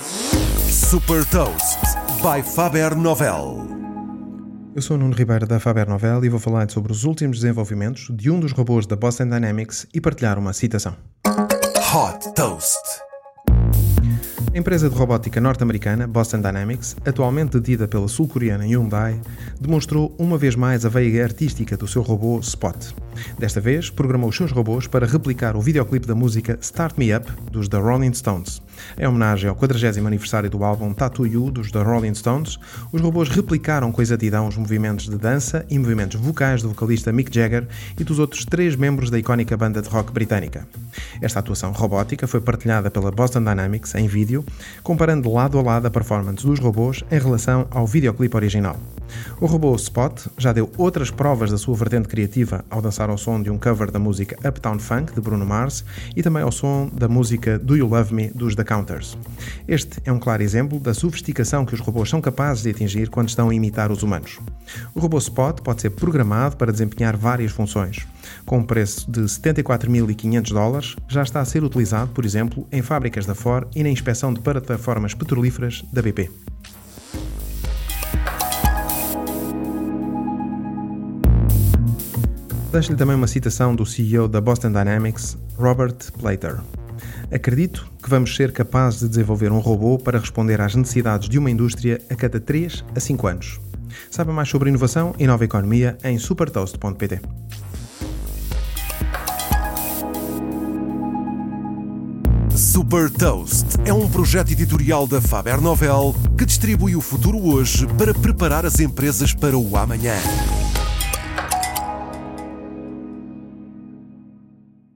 Super Toast by Faber Novel. Eu sou o Nuno Ribeiro da Faber Novel e vou falar sobre os últimos desenvolvimentos de um dos robôs da Boston Dynamics e partilhar uma citação. Hot Toast. A empresa de robótica norte-americana Boston Dynamics, atualmente detida pela sul-coreana Hyundai, demonstrou uma vez mais a veia artística do seu robô Spot. Desta vez, programou os seus robôs para replicar o videoclipe da música Start Me Up dos The Rolling Stones. Em homenagem ao 40 aniversário do álbum Tattoo You dos The Rolling Stones, os robôs replicaram com exatidão os movimentos de dança e movimentos vocais do vocalista Mick Jagger e dos outros três membros da icónica banda de rock britânica. Esta atuação robótica foi partilhada pela Boston Dynamics em vídeo, comparando lado a lado a performance dos robôs em relação ao videoclipe original. O robô Spot já deu outras provas da sua vertente criativa ao dançar ao som de um cover da música Uptown Funk de Bruno Mars e também ao som da música Do You Love Me dos The Counters. Este é um claro exemplo da sofisticação que os robôs são capazes de atingir quando estão a imitar os humanos. O robô Spot pode ser programado para desempenhar várias funções. Com um preço de 74.500 dólares, já está a ser utilizado, por exemplo, em fábricas da Ford e na inspeção de plataformas petrolíferas da BP. Deixo-lhe também uma citação do CEO da Boston Dynamics, Robert Plater. Acredito que vamos ser capazes de desenvolver um robô para responder às necessidades de uma indústria a cada 3 a 5 anos. Saiba mais sobre inovação e nova economia em supertoast.pt. Super Toast é um projeto editorial da Faber Novel que distribui o futuro hoje para preparar as empresas para o amanhã.